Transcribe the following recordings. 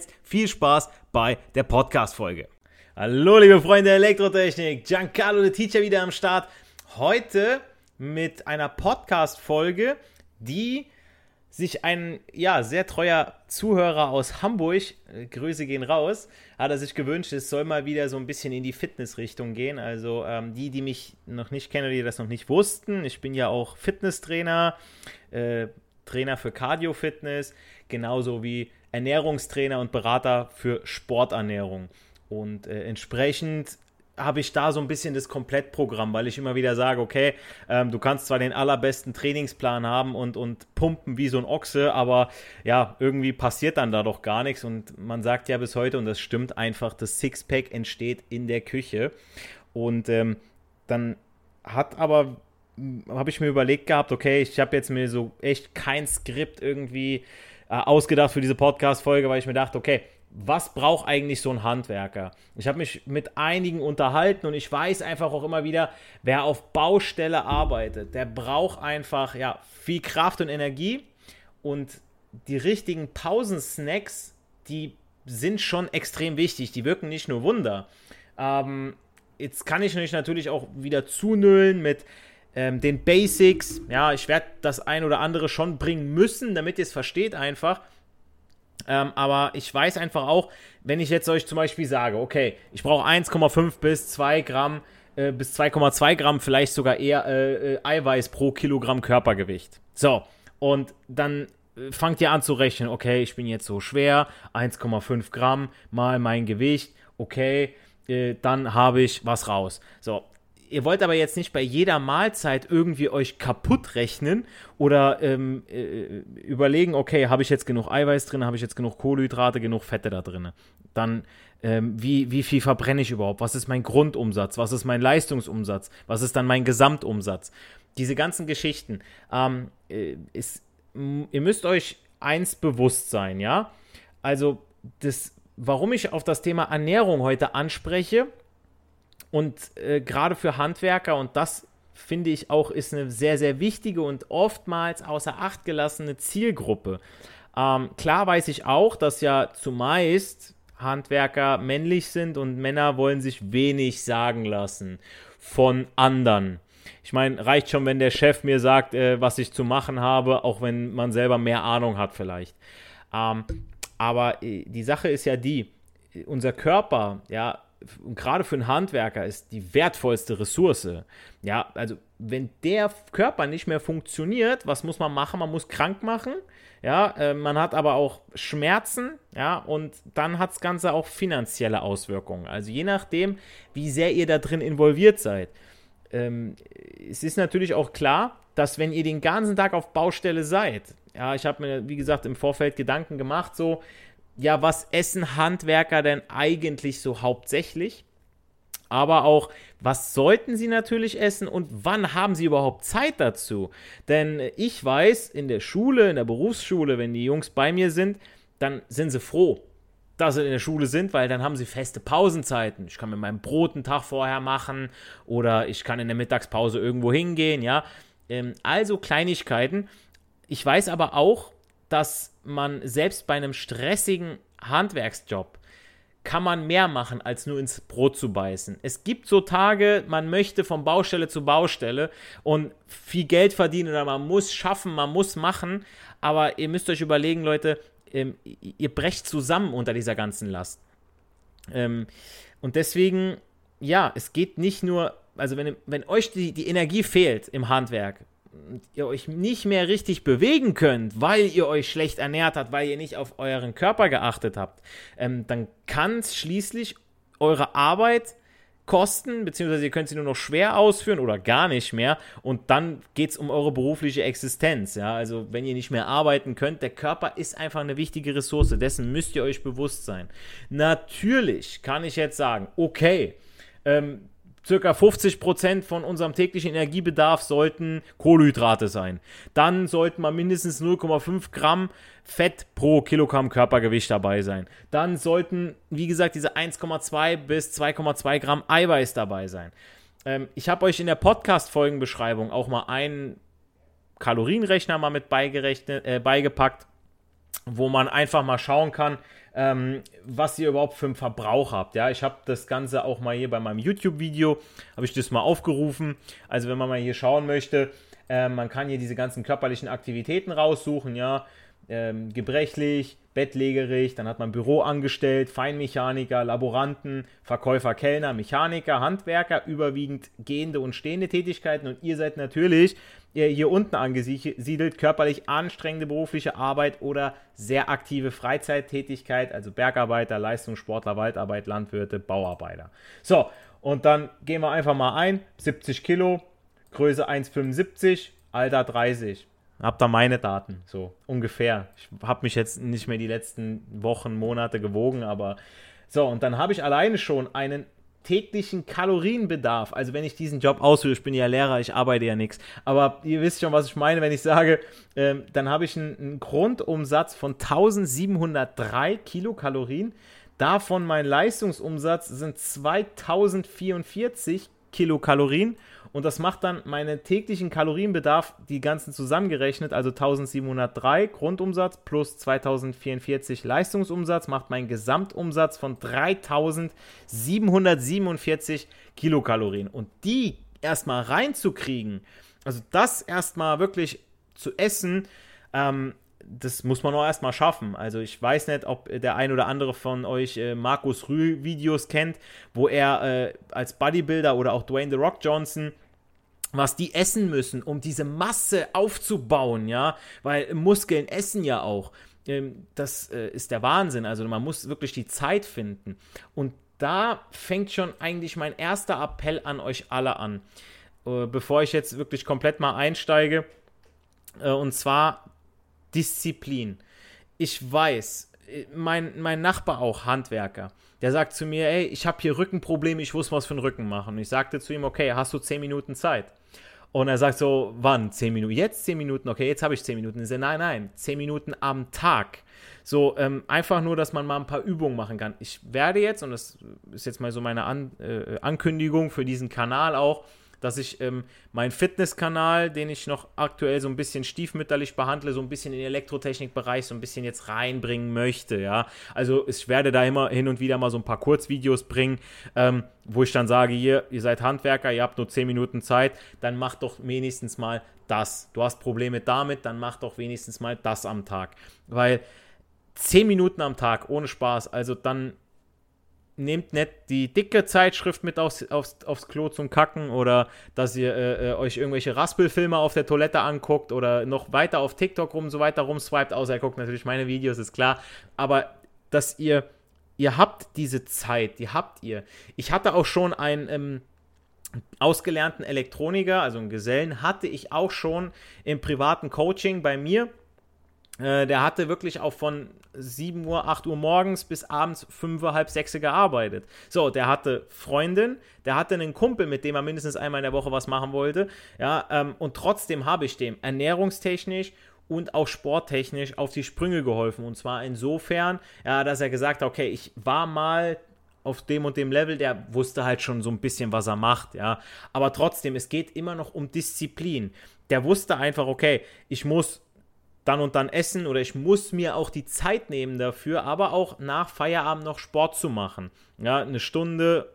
jetzt viel Spaß bei der Podcast-Folge. Hallo, liebe Freunde der Elektrotechnik. Giancarlo, der Teacher, wieder am Start. Heute mit einer Podcast-Folge, die sich ein ja, sehr treuer Zuhörer aus Hamburg, äh, Grüße gehen raus, hat er sich gewünscht, es soll mal wieder so ein bisschen in die Fitnessrichtung gehen. Also ähm, die, die mich noch nicht kennen, die das noch nicht wussten, ich bin ja auch Fitnesstrainer, äh, Trainer für Cardio-Fitness, genauso wie Ernährungstrainer und Berater für Sporternährung. Und äh, entsprechend habe ich da so ein bisschen das Komplettprogramm, weil ich immer wieder sage, okay, ähm, du kannst zwar den allerbesten Trainingsplan haben und, und pumpen wie so ein Ochse, aber ja, irgendwie passiert dann da doch gar nichts und man sagt ja bis heute, und das stimmt einfach, das Sixpack entsteht in der Küche und ähm, dann hat aber, habe ich mir überlegt gehabt, okay, ich habe jetzt mir so echt kein Skript irgendwie äh, ausgedacht für diese Podcast-Folge, weil ich mir dachte, okay, was braucht eigentlich so ein Handwerker? Ich habe mich mit einigen unterhalten und ich weiß einfach auch immer wieder, wer auf Baustelle arbeitet, der braucht einfach ja, viel Kraft und Energie und die richtigen Pausensnacks, die sind schon extrem wichtig. Die wirken nicht nur Wunder. Ähm, jetzt kann ich natürlich auch wieder zunüllen mit ähm, den Basics. Ja, ich werde das ein oder andere schon bringen müssen, damit ihr es versteht einfach. Ähm, aber ich weiß einfach auch, wenn ich jetzt euch zum Beispiel sage, okay, ich brauche 1,5 bis 2 Gramm äh, bis 2,2 Gramm, vielleicht sogar eher äh, äh, Eiweiß pro Kilogramm Körpergewicht. So, und dann äh, fangt ihr an zu rechnen, okay, ich bin jetzt so schwer, 1,5 Gramm mal mein Gewicht, okay, äh, dann habe ich was raus. So, Ihr wollt aber jetzt nicht bei jeder Mahlzeit irgendwie euch kaputt rechnen oder ähm, äh, überlegen, okay, habe ich jetzt genug Eiweiß drin, habe ich jetzt genug Kohlenhydrate, genug Fette da drin. Dann, ähm, wie, wie viel verbrenne ich überhaupt? Was ist mein Grundumsatz? Was ist mein Leistungsumsatz? Was ist dann mein Gesamtumsatz? Diese ganzen Geschichten. Ähm, äh, ist, ihr müsst euch eins bewusst sein, ja? Also, das, warum ich auf das Thema Ernährung heute anspreche, und äh, gerade für Handwerker, und das finde ich auch, ist eine sehr, sehr wichtige und oftmals außer Acht gelassene Zielgruppe. Ähm, klar weiß ich auch, dass ja zumeist Handwerker männlich sind und Männer wollen sich wenig sagen lassen von anderen. Ich meine, reicht schon, wenn der Chef mir sagt, äh, was ich zu machen habe, auch wenn man selber mehr Ahnung hat vielleicht. Ähm, aber äh, die Sache ist ja die, unser Körper, ja, und gerade für einen Handwerker ist die wertvollste Ressource. Ja, also wenn der Körper nicht mehr funktioniert, was muss man machen? Man muss krank machen. Ja, äh, man hat aber auch Schmerzen, ja, und dann hat das Ganze auch finanzielle Auswirkungen. Also je nachdem, wie sehr ihr da drin involviert seid. Ähm, es ist natürlich auch klar, dass wenn ihr den ganzen Tag auf Baustelle seid, ja, ich habe mir, wie gesagt, im Vorfeld Gedanken gemacht, so, ja, was essen Handwerker denn eigentlich so hauptsächlich? aber auch, was sollten sie natürlich essen und wann haben sie überhaupt Zeit dazu? Denn ich weiß, in der Schule, in der Berufsschule, wenn die Jungs bei mir sind, dann sind sie froh, dass sie in der Schule sind, weil dann haben sie feste Pausenzeiten. Ich kann mir meinen Brot einen Tag vorher machen oder ich kann in der Mittagspause irgendwo hingehen, ja. Ähm, also Kleinigkeiten. Ich weiß aber auch, dass man selbst bei einem stressigen Handwerksjob kann man mehr machen, als nur ins Brot zu beißen. Es gibt so Tage, man möchte von Baustelle zu Baustelle und viel Geld verdienen oder man muss schaffen, man muss machen, aber ihr müsst euch überlegen, Leute, ähm, ihr brecht zusammen unter dieser ganzen Last. Ähm, und deswegen, ja, es geht nicht nur, also wenn, wenn euch die, die Energie fehlt im Handwerk, ihr euch nicht mehr richtig bewegen könnt, weil ihr euch schlecht ernährt habt, weil ihr nicht auf euren Körper geachtet habt, ähm, dann kann es schließlich eure Arbeit kosten, beziehungsweise ihr könnt sie nur noch schwer ausführen oder gar nicht mehr. Und dann geht es um eure berufliche Existenz. Ja? Also wenn ihr nicht mehr arbeiten könnt, der Körper ist einfach eine wichtige Ressource. Dessen müsst ihr euch bewusst sein. Natürlich kann ich jetzt sagen, okay, ähm, circa 50% von unserem täglichen Energiebedarf sollten Kohlenhydrate sein. Dann sollten mal mindestens 0,5 Gramm Fett pro Kilogramm Körpergewicht dabei sein. Dann sollten, wie gesagt, diese 1,2 bis 2,2 Gramm Eiweiß dabei sein. Ähm, ich habe euch in der Podcast-Folgenbeschreibung auch mal einen Kalorienrechner mal mit äh, beigepackt, wo man einfach mal schauen kann, ähm, was ihr überhaupt für einen Verbrauch habt. Ja, ich habe das Ganze auch mal hier bei meinem YouTube-Video, habe ich das mal aufgerufen. Also wenn man mal hier schauen möchte, äh, man kann hier diese ganzen körperlichen Aktivitäten raussuchen, ja, ähm, gebrechlich, bettlägerig, dann hat man Büroangestellt, Feinmechaniker, Laboranten, Verkäufer, Kellner, Mechaniker, Handwerker, überwiegend gehende und stehende Tätigkeiten und ihr seid natürlich hier unten angesiedelt, körperlich anstrengende berufliche Arbeit oder sehr aktive Freizeittätigkeit, also Bergarbeiter, Leistungssportler, Waldarbeit, Landwirte, Bauarbeiter. So, und dann gehen wir einfach mal ein, 70 Kilo, Größe 1,75, Alter 30. Hab da meine Daten, so ungefähr. Ich habe mich jetzt nicht mehr die letzten Wochen, Monate gewogen, aber so, und dann habe ich alleine schon einen täglichen Kalorienbedarf. Also wenn ich diesen Job ausführe, ich bin ja Lehrer, ich arbeite ja nichts. Aber ihr wisst schon, was ich meine, wenn ich sage, ähm, dann habe ich einen, einen, Grundumsatz von 1703 Kilokalorien. Davon mein Leistungsumsatz sind 2044 Kilokalorien. Und das macht dann meinen täglichen Kalorienbedarf, die ganzen zusammengerechnet, also 1703 Grundumsatz plus 2044 Leistungsumsatz, macht meinen Gesamtumsatz von 3747 Kilokalorien. Und die erstmal reinzukriegen, also das erstmal wirklich zu essen, ähm, das muss man auch erstmal schaffen. Also ich weiß nicht, ob der ein oder andere von euch äh, Markus Rühl Videos kennt, wo er äh, als Bodybuilder oder auch Dwayne The Rock Johnson was die essen müssen, um diese Masse aufzubauen, ja, weil Muskeln essen ja auch. Ähm, das äh, ist der Wahnsinn. Also man muss wirklich die Zeit finden. Und da fängt schon eigentlich mein erster Appell an euch alle an, äh, bevor ich jetzt wirklich komplett mal einsteige. Äh, und zwar Disziplin. Ich weiß, mein, mein Nachbar auch, Handwerker, der sagt zu mir, ey, ich habe hier Rückenprobleme, ich muss was für den Rücken machen. Und ich sagte zu ihm, okay, hast du 10 Minuten Zeit? Und er sagt so, wann? 10 Minuten? Jetzt 10 Minuten? Okay, jetzt habe ich 10 Minuten. Ich sage, nein, nein, 10 Minuten am Tag. So, ähm, einfach nur, dass man mal ein paar Übungen machen kann. Ich werde jetzt, und das ist jetzt mal so meine An äh, Ankündigung für diesen Kanal auch, dass ich ähm, meinen Fitnesskanal, den ich noch aktuell so ein bisschen stiefmütterlich behandle, so ein bisschen in den Elektrotechnikbereich so ein bisschen jetzt reinbringen möchte, ja. Also ich werde da immer hin und wieder mal so ein paar Kurzvideos bringen, ähm, wo ich dann sage, hier, ihr seid Handwerker, ihr habt nur 10 Minuten Zeit, dann macht doch wenigstens mal das. Du hast Probleme damit, dann mach doch wenigstens mal das am Tag. Weil 10 Minuten am Tag ohne Spaß, also dann nehmt nicht die dicke Zeitschrift mit aufs, aufs, aufs Klo zum Kacken oder dass ihr äh, äh, euch irgendwelche Raspelfilme auf der Toilette anguckt oder noch weiter auf TikTok rum, so weiter rumswiped, außer ihr guckt natürlich meine Videos, ist klar. Aber dass ihr, ihr habt diese Zeit, die habt ihr. Ich hatte auch schon einen ähm, ausgelernten Elektroniker, also einen Gesellen, hatte ich auch schon im privaten Coaching bei mir äh, der hatte wirklich auch von 7 Uhr, 8 Uhr morgens bis abends 5 Uhr, halb 6 Uhr gearbeitet. So, der hatte Freundin, der hatte einen Kumpel, mit dem er mindestens einmal in der Woche was machen wollte. Ja, ähm, und trotzdem habe ich dem ernährungstechnisch und auch sporttechnisch auf die Sprünge geholfen. Und zwar insofern, ja, dass er gesagt hat, okay, ich war mal auf dem und dem Level, der wusste halt schon so ein bisschen, was er macht, ja. Aber trotzdem, es geht immer noch um Disziplin. Der wusste einfach, okay, ich muss dann und dann essen oder ich muss mir auch die Zeit nehmen dafür, aber auch nach Feierabend noch Sport zu machen. Ja, eine Stunde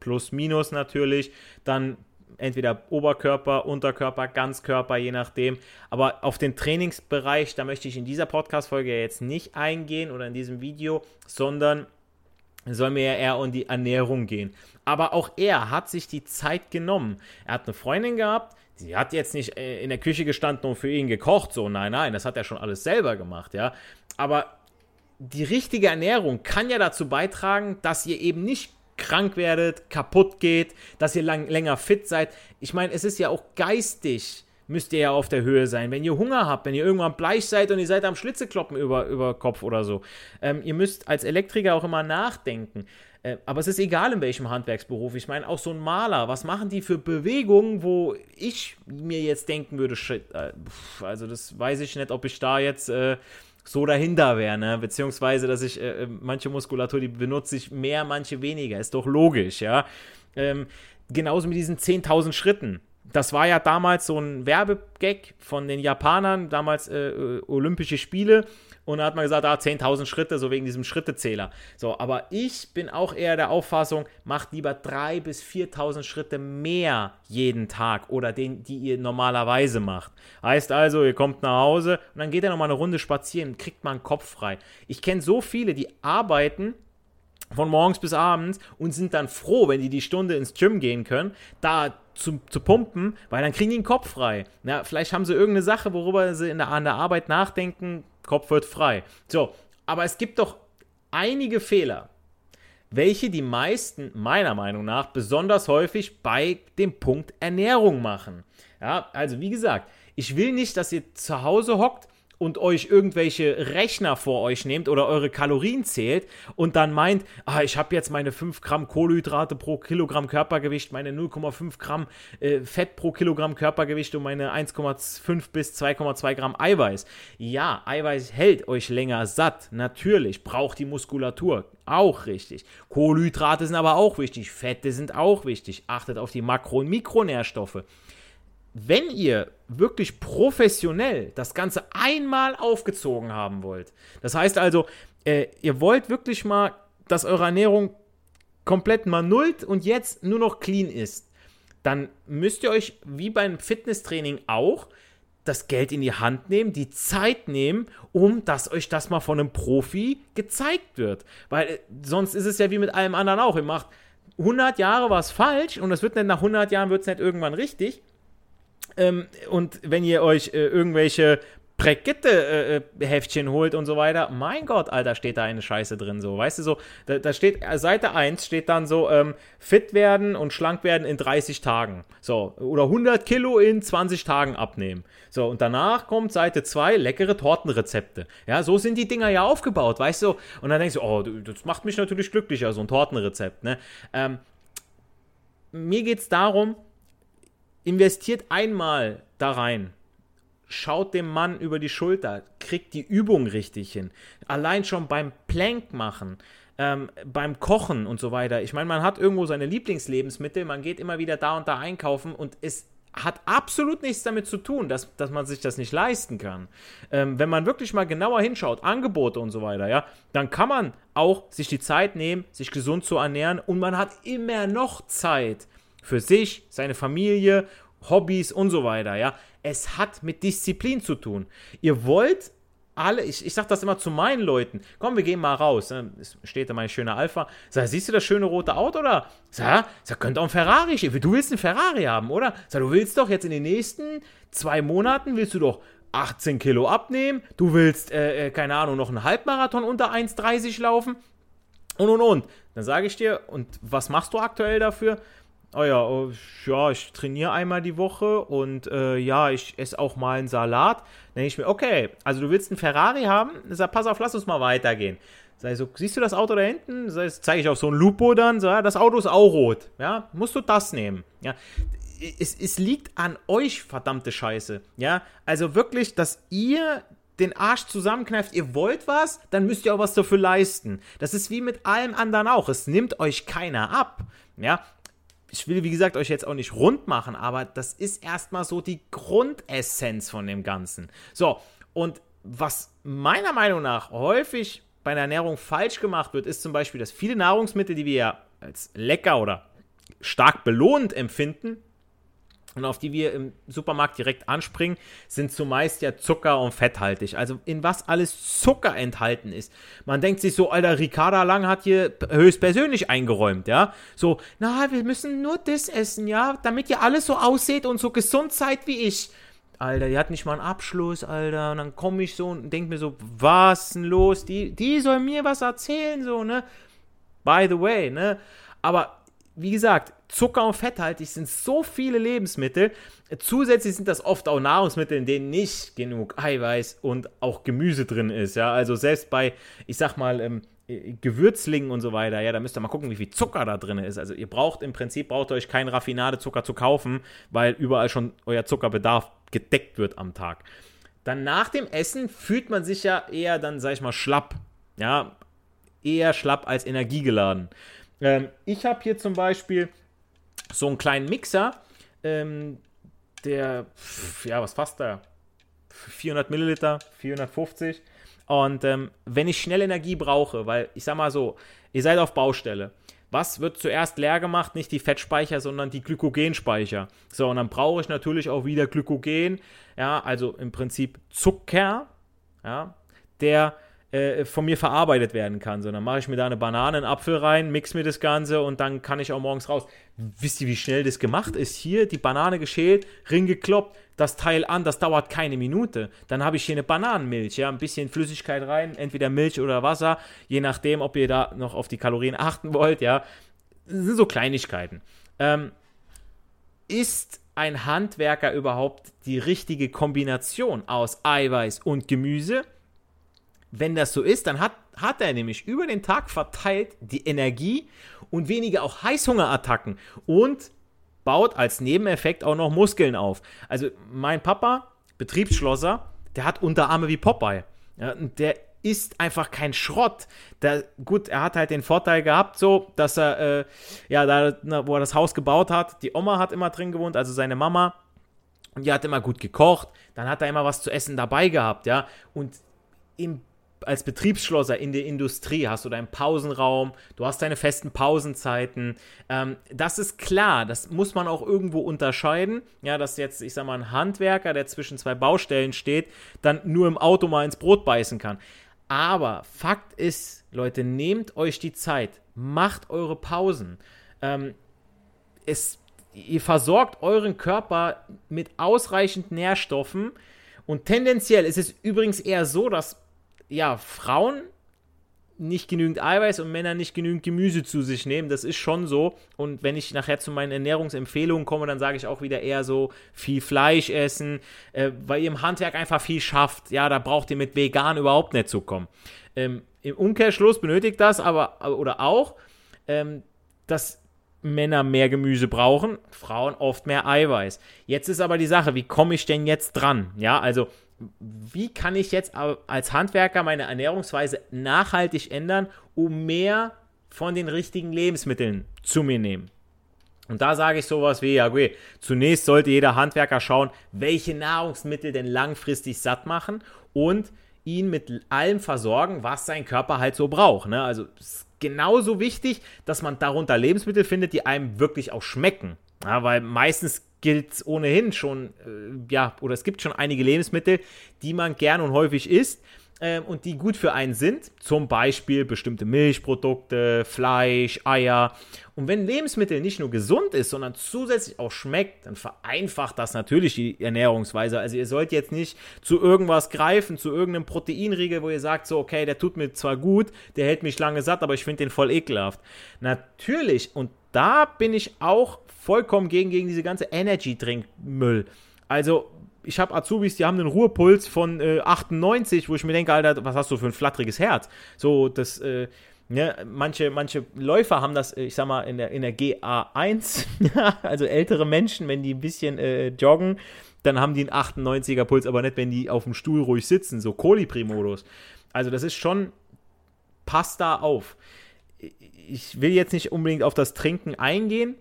plus minus natürlich, dann entweder Oberkörper, Unterkörper, Ganzkörper, je nachdem. Aber auf den Trainingsbereich, da möchte ich in dieser Podcast-Folge jetzt nicht eingehen oder in diesem Video, sondern soll mir ja eher um die Ernährung gehen. Aber auch er hat sich die Zeit genommen. Er hat eine Freundin gehabt, sie hat jetzt nicht äh, in der Küche gestanden und für ihn gekocht, so, nein, nein, das hat er schon alles selber gemacht, ja. Aber die richtige Ernährung kann ja dazu beitragen, dass ihr eben nicht krank werdet, kaputt geht, dass ihr lang, länger fit seid. Ich meine, es ist ja auch geistig, müsst ihr ja auf der Höhe sein. Wenn ihr Hunger habt, wenn ihr irgendwann bleich seid und ihr seid am Schlitzekloppen über, über Kopf oder so. Ähm, ihr müsst als Elektriker auch immer nachdenken. Äh, aber es ist egal in welchem Handwerksberuf. Ich meine, auch so ein Maler, was machen die für Bewegungen, wo ich mir jetzt denken würde, shit, äh, also das weiß ich nicht, ob ich da jetzt äh, so dahinter wäre, ne? Beziehungsweise, dass ich äh, äh manche Muskulatur, die benutze ich mehr, manche weniger. Ist doch logisch, ja. Ähm, genauso mit diesen 10.000 Schritten. Das war ja damals so ein Werbegag von den Japanern, damals äh, Olympische Spiele. Und hat man gesagt, ah, 10.000 Schritte, so wegen diesem Schrittezähler. So, aber ich bin auch eher der Auffassung, macht lieber 3.000 bis 4.000 Schritte mehr jeden Tag oder den, die ihr normalerweise macht. Heißt also, ihr kommt nach Hause und dann geht ihr nochmal eine Runde spazieren, kriegt mal einen Kopf frei. Ich kenne so viele, die arbeiten von morgens bis abends und sind dann froh, wenn die die Stunde ins Gym gehen können, da zu, zu pumpen, weil dann kriegen die den Kopf frei. Ja, vielleicht haben sie irgendeine Sache, worüber sie in der, an der Arbeit nachdenken, Kopf wird frei. So, aber es gibt doch einige Fehler, welche die meisten meiner Meinung nach besonders häufig bei dem Punkt Ernährung machen. Ja, also wie gesagt, ich will nicht, dass ihr zu Hause hockt und euch irgendwelche Rechner vor euch nehmt oder eure Kalorien zählt und dann meint, ah, ich habe jetzt meine 5 Gramm Kohlenhydrate pro Kilogramm Körpergewicht, meine 0,5 Gramm äh, Fett pro Kilogramm Körpergewicht und meine 1,5 bis 2,2 Gramm Eiweiß. Ja, Eiweiß hält euch länger satt, natürlich, braucht die Muskulatur, auch richtig. Kohlenhydrate sind aber auch wichtig, Fette sind auch wichtig, achtet auf die Makro- und Mikronährstoffe wenn ihr wirklich professionell das Ganze einmal aufgezogen haben wollt, das heißt also, äh, ihr wollt wirklich mal, dass eure Ernährung komplett mal nullt und jetzt nur noch clean ist, dann müsst ihr euch wie beim Fitnesstraining auch das Geld in die Hand nehmen, die Zeit nehmen, um dass euch das mal von einem Profi gezeigt wird. Weil äh, sonst ist es ja wie mit allem anderen auch. Ihr macht 100 Jahre was falsch und es wird nicht nach 100 Jahren wird es nicht irgendwann richtig. Ähm, und wenn ihr euch äh, irgendwelche Brigitte-Heftchen äh, holt und so weiter. Mein Gott, Alter, steht da eine Scheiße drin, so. Weißt du, so, da, da steht, äh, Seite 1 steht dann so, ähm, fit werden und schlank werden in 30 Tagen. So, oder 100 Kilo in 20 Tagen abnehmen. So, und danach kommt Seite 2, leckere Tortenrezepte. Ja, so sind die Dinger ja aufgebaut, weißt du? Und dann denkst du, oh, das macht mich natürlich glücklicher, so ein Tortenrezept, ne? Ähm, mir geht's darum, investiert einmal da rein. Schaut dem Mann über die Schulter, kriegt die Übung richtig hin. Allein schon beim Plank machen, ähm, beim Kochen und so weiter. Ich meine, man hat irgendwo seine Lieblingslebensmittel, man geht immer wieder da und da einkaufen und es hat absolut nichts damit zu tun, dass, dass man sich das nicht leisten kann. Ähm, wenn man wirklich mal genauer hinschaut, Angebote und so weiter, ja, dann kann man auch sich die Zeit nehmen, sich gesund zu ernähren und man hat immer noch Zeit, für sich, seine Familie, Hobbys und so weiter, ja. Es hat mit Disziplin zu tun. Ihr wollt alle, ich, ich sag das immer zu meinen Leuten, komm, wir gehen mal raus. Ne? Es steht da mein schöner Alpha. Sag, siehst du das schöne rote Auto da? Sag, sag könnte auch ein Ferrari stehen. Du willst einen Ferrari haben, oder? Sag, du willst doch jetzt in den nächsten zwei Monaten, willst du doch 18 Kilo abnehmen, du willst, äh, äh keine Ahnung, noch einen Halbmarathon unter 1,30 laufen und und und. Dann sage ich dir, und was machst du aktuell dafür? Oh ja, oh, ja, ich trainiere einmal die Woche und äh, ja, ich esse auch mal einen Salat. Dann denke ich mir, okay, also du willst einen Ferrari haben? Sag, pass auf, lass uns mal weitergehen. Sag so, siehst du das Auto da hinten? zeige ich auf so ein Lupo dann, so, das Auto ist auch rot. Ja, musst du das nehmen. Ja, es, es liegt an euch, verdammte Scheiße. Ja, also wirklich, dass ihr den Arsch zusammenkneift, ihr wollt was, dann müsst ihr auch was dafür leisten. Das ist wie mit allem anderen auch. Es nimmt euch keiner ab. Ja, ich will, wie gesagt, euch jetzt auch nicht rund machen, aber das ist erstmal so die Grundessenz von dem Ganzen. So, und was meiner Meinung nach häufig bei der Ernährung falsch gemacht wird, ist zum Beispiel, dass viele Nahrungsmittel, die wir ja als lecker oder stark belohnt empfinden, und auf die wir im Supermarkt direkt anspringen, sind zumeist ja Zucker- und fetthaltig. Also in was alles Zucker enthalten ist. Man denkt sich so, Alter, Ricarda Lang hat hier höchstpersönlich eingeräumt, ja. So, na, wir müssen nur das essen, ja, damit ihr alles so aussieht und so gesund seid wie ich. Alter, die hat nicht mal einen Abschluss, Alter. Und dann komme ich so und denke mir so, was denn los? Die, die soll mir was erzählen, so, ne? By the way, ne? Aber wie gesagt, Zucker und fetthaltig sind so viele Lebensmittel. Zusätzlich sind das oft auch Nahrungsmittel, in denen nicht genug Eiweiß und auch Gemüse drin ist. Ja, also selbst bei, ich sag mal, ähm, Gewürzlingen und so weiter, ja, da müsst ihr mal gucken, wie viel Zucker da drin ist. Also ihr braucht im Prinzip, braucht euch keinen Raffinadezucker zu kaufen, weil überall schon euer Zuckerbedarf gedeckt wird am Tag. Dann nach dem Essen fühlt man sich ja eher dann, sag ich mal, schlapp. Ja, eher schlapp als energiegeladen. Ähm, ich habe hier zum Beispiel so einen kleinen Mixer, ähm, der, ja, was fasst da? 400 Milliliter, 450. Und ähm, wenn ich schnell Energie brauche, weil ich sag mal so, ihr seid auf Baustelle. Was wird zuerst leer gemacht? Nicht die Fettspeicher, sondern die Glykogenspeicher. So, und dann brauche ich natürlich auch wieder Glykogen, ja, also im Prinzip Zucker, ja, der äh, von mir verarbeitet werden kann. So, dann mache ich mir da eine Banane, einen Apfel rein, mix mir das Ganze und dann kann ich auch morgens raus. Wisst ihr, wie schnell das gemacht ist? Hier die Banane geschält, Ring gekloppt, das Teil an, das dauert keine Minute. Dann habe ich hier eine Bananenmilch, ja, ein bisschen Flüssigkeit rein, entweder Milch oder Wasser, je nachdem, ob ihr da noch auf die Kalorien achten wollt, ja. Das sind so Kleinigkeiten. Ähm, ist ein Handwerker überhaupt die richtige Kombination aus Eiweiß und Gemüse? wenn das so ist, dann hat, hat er nämlich über den Tag verteilt die Energie und weniger auch Heißhungerattacken und baut als Nebeneffekt auch noch Muskeln auf. Also mein Papa, Betriebsschlosser, der hat Unterarme wie Popeye. Ja, der ist einfach kein Schrott. Der, gut, er hat halt den Vorteil gehabt, so, dass er, äh, ja, da, wo er das Haus gebaut hat, die Oma hat immer drin gewohnt, also seine Mama. Und die hat immer gut gekocht. Dann hat er immer was zu essen dabei gehabt, ja. Und im als Betriebsschlosser in der Industrie hast du deinen Pausenraum, du hast deine festen Pausenzeiten. Ähm, das ist klar, das muss man auch irgendwo unterscheiden. Ja, dass jetzt, ich sag mal, ein Handwerker, der zwischen zwei Baustellen steht, dann nur im Auto mal ins Brot beißen kann. Aber Fakt ist, Leute, nehmt euch die Zeit, macht eure Pausen. Ähm, es, ihr versorgt euren Körper mit ausreichend Nährstoffen. Und tendenziell ist es übrigens eher so, dass ja, Frauen nicht genügend Eiweiß und Männer nicht genügend Gemüse zu sich nehmen. Das ist schon so. Und wenn ich nachher zu meinen Ernährungsempfehlungen komme, dann sage ich auch wieder eher so viel Fleisch essen, äh, weil ihr im Handwerk einfach viel schafft. Ja, da braucht ihr mit vegan überhaupt nicht zu kommen. Ähm, Im Umkehrschluss benötigt das aber oder auch, ähm, dass Männer mehr Gemüse brauchen, Frauen oft mehr Eiweiß. Jetzt ist aber die Sache, wie komme ich denn jetzt dran? Ja, also wie kann ich jetzt als Handwerker meine Ernährungsweise nachhaltig ändern, um mehr von den richtigen Lebensmitteln zu mir nehmen? Und da sage ich sowas wie, ja, okay, zunächst sollte jeder Handwerker schauen, welche Nahrungsmittel denn langfristig satt machen und ihn mit allem versorgen, was sein Körper halt so braucht. Ne? Also es ist genauso wichtig, dass man darunter Lebensmittel findet, die einem wirklich auch schmecken. Ja, weil meistens gilt es ohnehin schon, äh, ja, oder es gibt schon einige Lebensmittel, die man gern und häufig isst äh, und die gut für einen sind. Zum Beispiel bestimmte Milchprodukte, Fleisch, Eier. Und wenn Lebensmittel nicht nur gesund ist, sondern zusätzlich auch schmeckt, dann vereinfacht das natürlich die Ernährungsweise. Also ihr sollt jetzt nicht zu irgendwas greifen, zu irgendeinem Proteinriegel, wo ihr sagt, so, okay, der tut mir zwar gut, der hält mich lange satt, aber ich finde den voll ekelhaft. Natürlich, und da bin ich auch vollkommen gegen, gegen diese ganze Energy-Drink-Müll. Also, ich habe Azubis, die haben einen Ruhepuls von äh, 98, wo ich mir denke, Alter, was hast du für ein flatteriges Herz? So, das, äh, ne, manche, manche Läufer haben das, ich sag mal, in der, in der GA1, also ältere Menschen, wenn die ein bisschen äh, joggen, dann haben die einen 98er Puls, aber nicht, wenn die auf dem Stuhl ruhig sitzen, so Kolibri-Modus. Also das ist schon, passt da auf. Ich will jetzt nicht unbedingt auf das Trinken eingehen,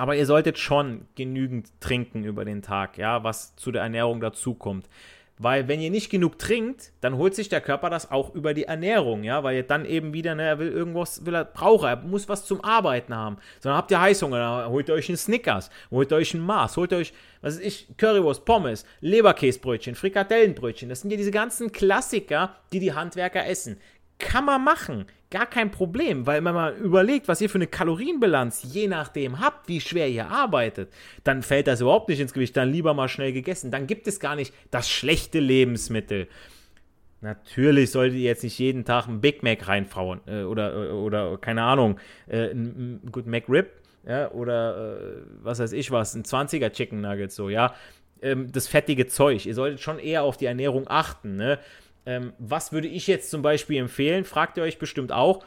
aber ihr solltet schon genügend trinken über den Tag, ja, was zu der Ernährung dazukommt. Weil wenn ihr nicht genug trinkt, dann holt sich der Körper das auch über die Ernährung, ja, weil ihr dann eben wieder, ne, er will irgendwas, will er, braucht er, muss was zum Arbeiten haben. Sondern habt ihr Heißhunger, dann holt ihr euch einen Snickers, holt euch einen Mars, holt euch, was weiß ich, Currywurst, Pommes, Leberkäsebrötchen, Frikadellenbrötchen. Das sind ja diese ganzen Klassiker, die die Handwerker essen. Kann man machen. Gar kein Problem, weil wenn man überlegt, was ihr für eine Kalorienbilanz je nachdem habt, wie schwer ihr arbeitet, dann fällt das überhaupt nicht ins Gewicht, dann lieber mal schnell gegessen. Dann gibt es gar nicht das schlechte Lebensmittel. Natürlich solltet ihr jetzt nicht jeden Tag einen Big Mac reinfauen äh, oder, äh, oder, keine Ahnung, äh, ein, ein gut McRib ja, oder äh, was weiß ich was, ein 20er Chicken Nuggets so, ja. Ähm, das fettige Zeug. Ihr solltet schon eher auf die Ernährung achten, ne? Ähm, was würde ich jetzt zum Beispiel empfehlen? Fragt ihr euch bestimmt auch.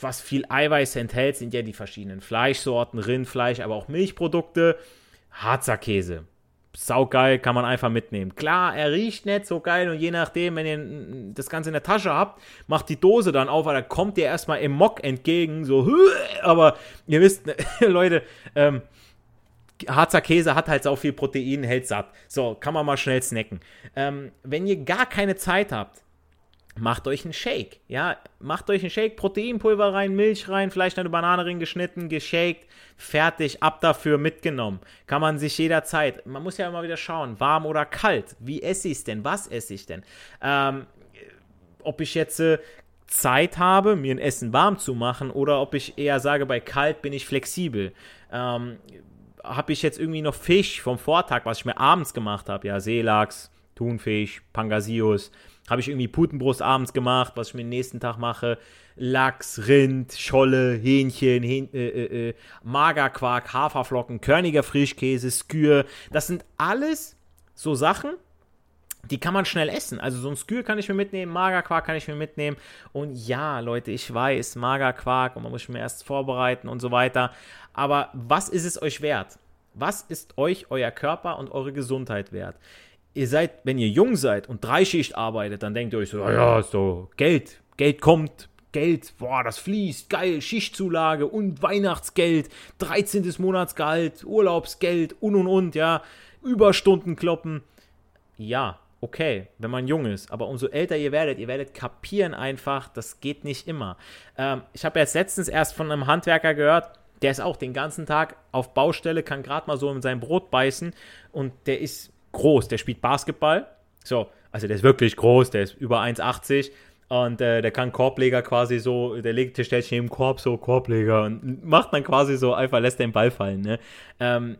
Was viel Eiweiß enthält, sind ja die verschiedenen Fleischsorten, Rindfleisch, aber auch Milchprodukte. Harzer Käse. Saugeil, kann man einfach mitnehmen. Klar, er riecht nicht so geil und je nachdem, wenn ihr das Ganze in der Tasche habt, macht die Dose dann auf, weil da kommt ihr erstmal im Mock entgegen, so, aber ihr wisst, Leute, ähm, Harzer Käse hat halt so viel Protein, hält satt. So, kann man mal schnell snacken. Ähm, wenn ihr gar keine Zeit habt, macht euch einen Shake. Ja, macht euch einen Shake, Proteinpulver rein, Milch rein, vielleicht eine Banane rein geschnitten, geshaked, fertig, ab dafür, mitgenommen. Kann man sich jederzeit, man muss ja immer wieder schauen, warm oder kalt. Wie esse ich es denn? Was esse ich denn? Ähm, ob ich jetzt äh, Zeit habe, mir ein Essen warm zu machen oder ob ich eher sage, bei kalt bin ich flexibel. Ähm, habe ich jetzt irgendwie noch Fisch vom Vortag, was ich mir abends gemacht habe. Ja, Seelachs, Thunfisch, Pangasius. Habe ich irgendwie Putenbrust abends gemacht, was ich mir den nächsten Tag mache. Lachs, Rind, Scholle, Hähnchen, Hähn, äh, äh, äh, Magerquark, Haferflocken, körniger Frischkäse, Skür. Das sind alles so Sachen, die kann man schnell essen. Also so ein Skür kann ich mir mitnehmen, Magerquark kann ich mir mitnehmen. Und ja, Leute, ich weiß, Magerquark und man muss mir erst vorbereiten und so weiter. Aber was ist es euch wert? Was ist euch euer Körper und eure Gesundheit wert? Ihr seid, wenn ihr jung seid und Dreischicht arbeitet, dann denkt ihr euch so, ja, so, Geld, Geld kommt, Geld, boah, das fließt, geil, Schichtzulage und Weihnachtsgeld, 13. Monatsgehalt, Urlaubsgeld und und und, ja, Überstunden kloppen. Ja, okay, wenn man jung ist. Aber umso älter ihr werdet, ihr werdet kapieren einfach, das geht nicht immer. Ähm, ich habe jetzt letztens erst von einem Handwerker gehört, der ist auch den ganzen Tag auf Baustelle, kann gerade mal so in sein Brot beißen und der ist groß, der spielt Basketball. So, also der ist wirklich groß, der ist über 1,80 und äh, der kann Korbleger quasi so, der legt, der stellt sich Korb so Korbleger und macht dann quasi so einfach, lässt den Ball fallen. Ne? Ähm,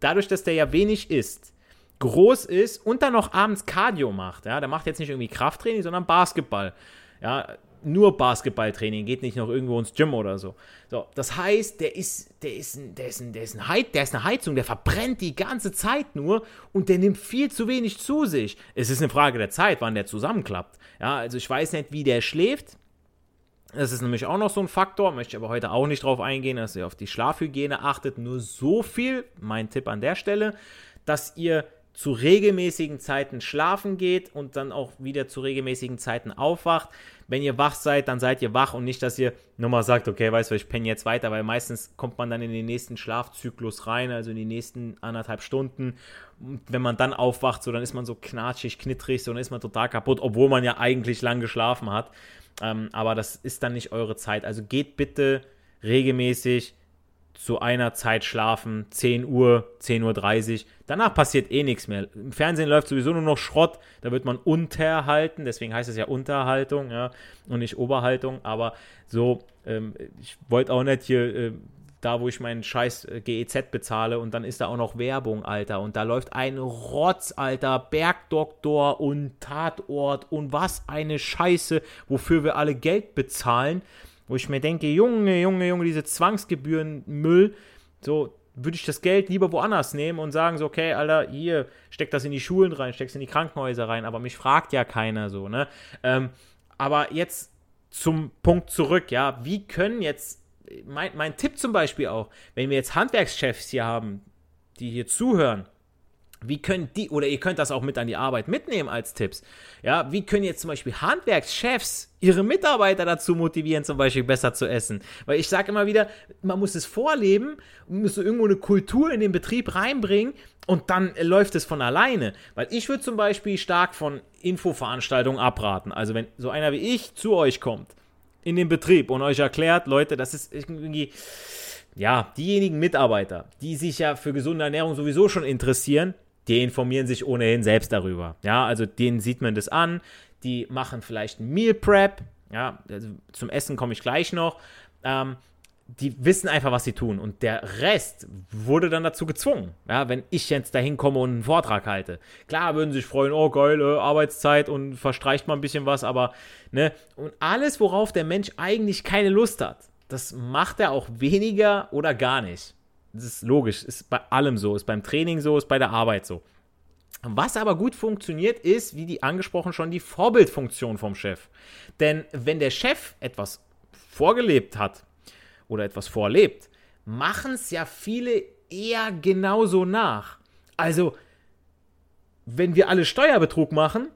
dadurch, dass der ja wenig isst, groß ist und dann noch abends Cardio macht, ja, der macht jetzt nicht irgendwie Krafttraining, sondern Basketball. Ja, nur Basketballtraining, geht nicht noch irgendwo ins Gym oder so. So, das heißt, der ist, der ist, ein, der ist, ein, der ist, ein Heiz, der ist eine Heizung, der verbrennt die ganze Zeit nur und der nimmt viel zu wenig zu sich. Es ist eine Frage der Zeit, wann der zusammenklappt. Ja, also ich weiß nicht, wie der schläft. Das ist nämlich auch noch so ein Faktor, möchte ich aber heute auch nicht drauf eingehen, dass ihr auf die Schlafhygiene achtet. Nur so viel, mein Tipp an der Stelle, dass ihr zu regelmäßigen Zeiten schlafen geht und dann auch wieder zu regelmäßigen Zeiten aufwacht. Wenn ihr wach seid, dann seid ihr wach und nicht, dass ihr nochmal sagt, okay, weißt du, ich penne jetzt weiter, weil meistens kommt man dann in den nächsten Schlafzyklus rein, also in die nächsten anderthalb Stunden. Und wenn man dann aufwacht, so dann ist man so knatschig, knittrig, so dann ist man total kaputt, obwohl man ja eigentlich lang geschlafen hat. Ähm, aber das ist dann nicht eure Zeit. Also geht bitte regelmäßig zu einer Zeit schlafen, 10 Uhr, 10.30 Uhr. Danach passiert eh nichts mehr. Im Fernsehen läuft sowieso nur noch Schrott, da wird man unterhalten, deswegen heißt es ja Unterhaltung ja, und nicht Oberhaltung. Aber so, ähm, ich wollte auch nicht hier, äh, da wo ich meinen scheiß äh, GEZ bezahle und dann ist da auch noch Werbung, Alter. Und da läuft ein Rotz, Alter, Bergdoktor und Tatort und was eine Scheiße, wofür wir alle Geld bezahlen. Wo ich mir denke, Junge, Junge, Junge, diese Zwangsgebühren Müll, so würde ich das Geld lieber woanders nehmen und sagen so, okay, Alter, hier, steck das in die Schulen rein, steck es in die Krankenhäuser rein, aber mich fragt ja keiner so, ne? Ähm, aber jetzt zum Punkt zurück, ja, wie können jetzt, mein, mein Tipp zum Beispiel auch, wenn wir jetzt Handwerkschefs hier haben, die hier zuhören, Wie könnt die, oder ihr könnt das auch mit an die Arbeit mitnehmen als Tipps. Ja, wie können jetzt zum Beispiel Handwerkschefs ihre Mitarbeiter dazu motivieren, zum Beispiel besser zu essen? Weil ich sage immer wieder, man muss es vorleben, man muss irgendwo eine Kultur in den Betrieb reinbringen und dann läuft es von alleine. Weil ich würde zum Beispiel stark von Infoveranstaltungen abraten. Also wenn so einer wie ich zu euch kommt in den Betrieb und euch erklärt, Leute, das ist irgendwie, ja, diejenigen Mitarbeiter, die sich ja für gesunde Ernährung sowieso schon interessieren, die informieren sich ohnehin selbst darüber. Ja, also denen sieht man das an. Die machen vielleicht ein Meal Prep. Ja, also zum Essen komme ich gleich noch. Ähm, die wissen einfach, was sie tun. Und der Rest wurde dann dazu gezwungen. Ja, wenn ich jetzt dahin komme und einen Vortrag halte. Klar würden sie sich freuen, oh geile Arbeitszeit und verstreicht mal ein bisschen was, aber, ne, und alles, worauf der Mensch eigentlich keine Lust hat, das macht er auch weniger oder gar nicht. Das ist logisch, ist bei allem so, ist beim Training so, ist bei der Arbeit so. Was aber gut funktioniert, ist, wie die angesprochen schon, die Vorbildfunktion vom Chef. Denn wenn der Chef etwas vorgelebt hat oder etwas vorlebt, machen es ja viele eher genauso nach. Also, wenn wir alle Steuerbetrug machen,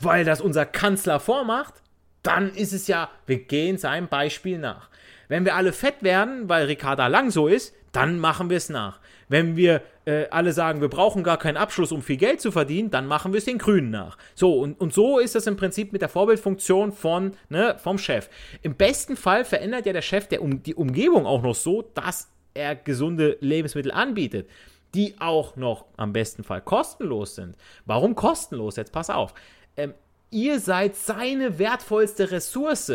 weil das unser Kanzler vormacht, dann ist es ja, wir gehen seinem Beispiel nach. Wenn wir alle fett werden, weil Ricarda Lang so ist, dann machen wir es nach. Wenn wir äh, alle sagen, wir brauchen gar keinen Abschluss, um viel Geld zu verdienen, dann machen wir es den Grünen nach. So, und, und so ist das im Prinzip mit der Vorbildfunktion von, ne, vom Chef. Im besten Fall verändert ja der Chef der, um, die Umgebung auch noch so, dass er gesunde Lebensmittel anbietet, die auch noch am besten Fall kostenlos sind. Warum kostenlos? Jetzt pass auf. Ähm, ihr seid seine wertvollste Ressource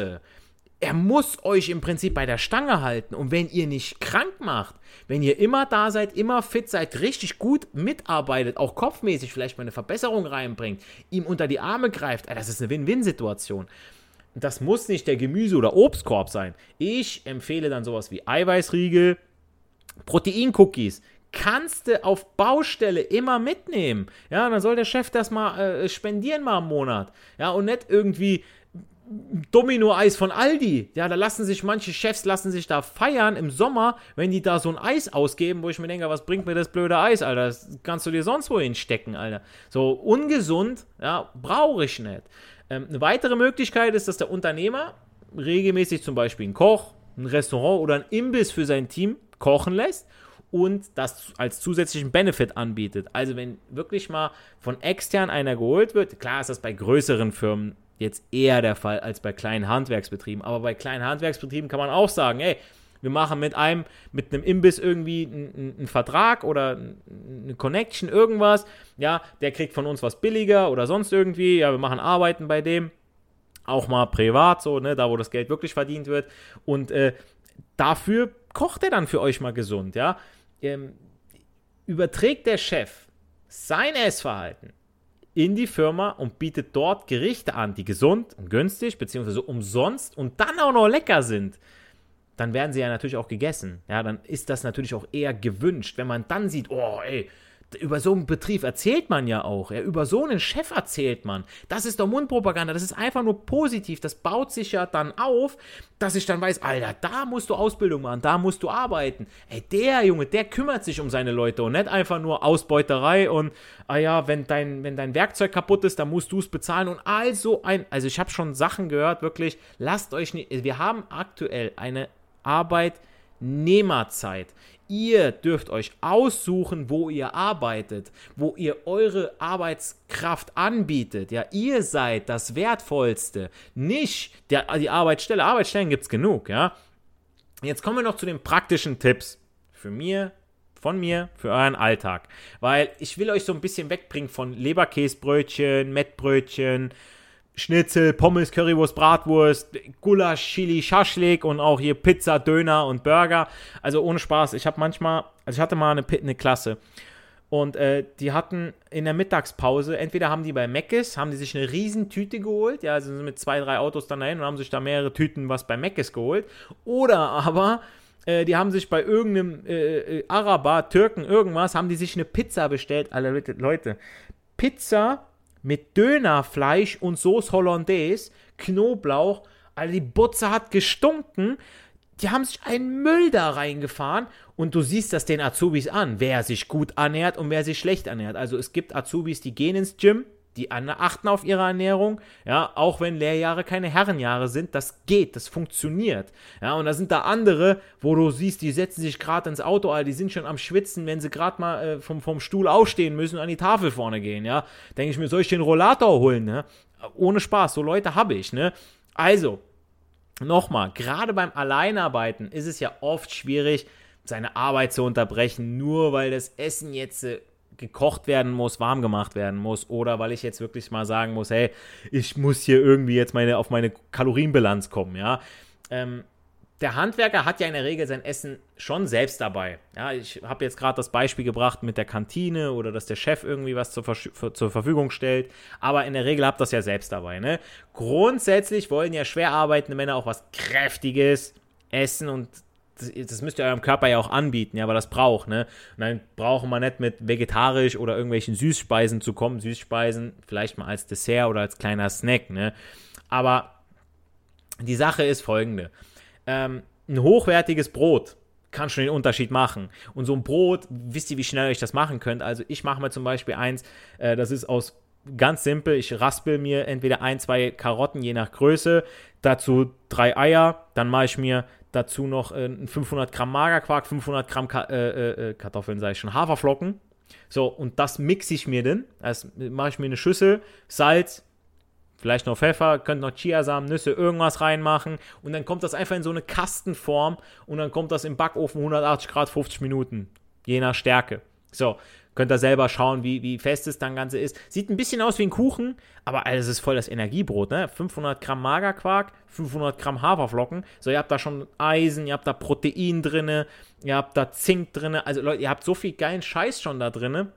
er muss euch im Prinzip bei der Stange halten. Und wenn ihr nicht krank macht, wenn ihr immer da seid, immer fit seid, richtig gut mitarbeitet, auch kopfmäßig vielleicht mal eine Verbesserung reinbringt, ihm unter die Arme greift, das ist eine Win-Win-Situation. Das muss nicht der Gemüse- oder Obstkorb sein. Ich empfehle dann sowas wie Eiweißriegel, Protein-Cookies, kannst du auf Baustelle immer mitnehmen. Ja, dann soll der Chef das mal äh, spendieren mal im Monat. Ja, und nicht irgendwie Domino-Eis von Aldi. Ja, da lassen sich manche Chefs lassen sich da feiern im Sommer, wenn die da so ein Eis ausgeben, wo ich mir denke, was bringt mir das blöde Eis, Alter? Das kannst du dir sonst wohin stecken, Alter. So ungesund, ja, brauche ich nicht. Ähm, eine weitere Möglichkeit ist, dass der Unternehmer regelmäßig zum Beispiel einen Koch, ein Restaurant oder ein Imbiss für sein Team kochen lässt und das als zusätzlichen Benefit anbietet. Also wenn wirklich mal von extern einer geholt wird, klar ist das bei größeren Firmen jetzt eher der Fall als bei kleinen Handwerksbetrieben. Aber bei kleinen Handwerksbetrieben kann man auch sagen, ey, wir machen mit einem, mit einem Imbiss irgendwie einen, einen, Vertrag oder eine Connection, irgendwas. Ja, der kriegt von uns was billiger oder sonst irgendwie. Ja, wir machen Arbeiten bei dem. Auch mal privat, so, ne, da wo das Geld wirklich verdient wird. Und äh, dafür kocht er dann für euch mal gesund, ja. Ähm, überträgt der Chef sein Essverhalten in die Firma und bietet dort Gerichte an, die gesund und günstig bzw. umsonst und dann auch noch lecker sind, dann werden sie ja natürlich auch gegessen. Ja, dann ist das natürlich auch eher gewünscht, wenn man dann sieht, oh, ey, über so einen Betrieb erzählt man ja auch. Ja, über so einen Chef erzählt man. Das ist doch Mundpropaganda. Das ist einfach nur positiv. Das baut sich ja dann auf, dass ich dann weiß, Alter, da musst du Ausbildung machen, da musst du arbeiten. Ey, der Junge, der kümmert sich um seine Leute und nicht einfach nur Ausbeuterei und, ah ja, wenn dein, wenn dein Werkzeug kaputt ist, dann musst du es bezahlen und also ein, also ich habe schon Sachen gehört, wirklich, lasst euch nicht, wir haben aktuell eine Arbeitnehmerzeit. Ihr dürft euch aussuchen, wo ihr arbeitet, wo ihr eure Arbeitskraft anbietet. Ja, ihr seid das Wertvollste, nicht der, die Arbeitsstelle. Arbeitsstellen gibt es genug, ja. Jetzt kommen wir noch zu den praktischen Tipps. Für mir, von mir, für euren Alltag. Weil ich will euch so ein bisschen wegbringen von Leberkäsbrötchen, Mettbrötchen, Schnitzel, Pommes, Currywurst, Bratwurst, Gulasch, Chili, Schaschlik und auch hier Pizza, Döner und Burger. Also ohne Spaß. Ich habe manchmal, also ich hatte mal eine, eine Klasse und äh, die hatten in der Mittagspause, entweder haben die bei Meckes, haben die sich eine riesen Tüte geholt, ja, also mit zwei, drei Autos dann dahin und haben sich da mehrere Tüten was bei Meckes geholt. Oder aber äh, die haben sich bei irgendeinem äh, äh Araber, Türken, irgendwas, haben die sich eine Pizza bestellt. Alle Leute, Pizza mit Dönerfleisch und Sauce Hollandaise, Knoblauch. Also die Butze hat gestunken. die haben sich einen Müll da reingefahren und du siehst das den Azubis an, wer sich gut ernährt und wer sich schlecht ernährt. Also es gibt Azubis, die gehen ins Gym, die achten auf ihre Ernährung, ja, auch wenn Lehrjahre keine Herrenjahre sind, das geht, das funktioniert. Ja, und da sind da andere, wo du siehst, die setzen sich gerade ins Auto, Alter, die sind schon am Schwitzen, wenn sie gerade mal äh, vom, vom Stuhl aufstehen müssen und an die Tafel vorne gehen, ja. Denke ich mir, soll ich den Rollator holen, ne? Ohne Spaß, so Leute habe ich, ne? Also, nochmal, gerade beim Alleinarbeiten ist es ja oft schwierig, seine Arbeit zu unterbrechen, nur weil das Essen jetzt äh, gekocht werden muss, warm gemacht werden muss oder weil ich jetzt wirklich mal sagen muss, hey, ich muss hier irgendwie jetzt meine, auf meine Kalorienbilanz kommen, ja. Ähm, der Handwerker hat ja in der Regel sein Essen schon selbst dabei. Ja, ich habe jetzt gerade das Beispiel gebracht mit der Kantine oder dass der Chef irgendwie was zur, zur Verfügung stellt, aber in der Regel habt das ja selbst dabei. Ne? Grundsätzlich wollen ja schwer arbeitende Männer auch was Kräftiges essen und das, das, müsst ihr eurem Körper ja auch anbieten, ja, aber das braucht, ne? Und dann brauchen wir nicht mit vegetarisch oder irgendwelchen Süßspeisen zu kommen. Süßspeisen vielleicht mal als Dessert oder als kleiner Snack, ne? Aber die Sache ist folgende ähm, ein hochwertiges Brot kann schon den Unterschied machen. Und so ein Brot, wisst ihr, wie schnell ich das machen könnt? Also ich mache mir zum Beispiel eins, äh, das ist aus ganz simpel, ich raspel mir entweder ein, zwei Karotten, je nach Größe, dazu drei Eier, dann mache ich mir dazu noch äh, 500 Gramm Magerquark, 500 Gramm Ka äh, äh, äh, Kartoffeln, sage ich schon, Haferflocken. So, und das mixe ich mir dann. Also mache ich mir eine Schüssel, Salz, Vielleicht noch Pfeffer, könnt noch Chiasamen, Nüsse, irgendwas reinmachen und dann kommt das einfach in so eine Kastenform und dann kommt das im Backofen 180 Grad 50 Minuten, je nach Stärke. So, könnt ihr selber schauen, wie, wie fest es dann Ganze ist. Sieht ein bisschen aus wie ein Kuchen, aber es ist voll das Energiebrot, ne? 500 Gramm Magerquark, 500 Gramm Haferflocken. So, ihr habt da schon Eisen, ihr habt da Protein drin, ihr habt da Zink drin. Also Leute, ihr habt so viel geilen Scheiß schon da drin.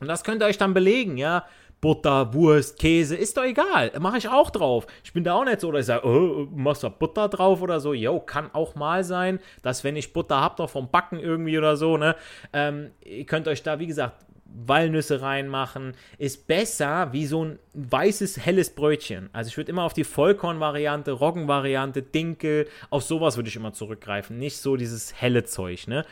Und das könnt ihr euch dann belegen, ja. Butter, Wurst, Käse, ist doch egal. Mache ich auch drauf. Ich bin da auch nicht so, dass ich sage, oh, machst du Butter drauf oder so. Jo, kann auch mal sein, dass wenn ich Butter habe, doch vom Backen irgendwie oder so, ne? Ähm, ihr könnt euch da, wie gesagt, Walnüsse reinmachen, ist besser wie so ein weißes, helles Brötchen. Also ich würde immer auf die Vollkorn-Variante, Roggen-Variante, Dinkel, auf sowas würde ich immer zurückgreifen. Nicht so dieses helle Zeug, ne?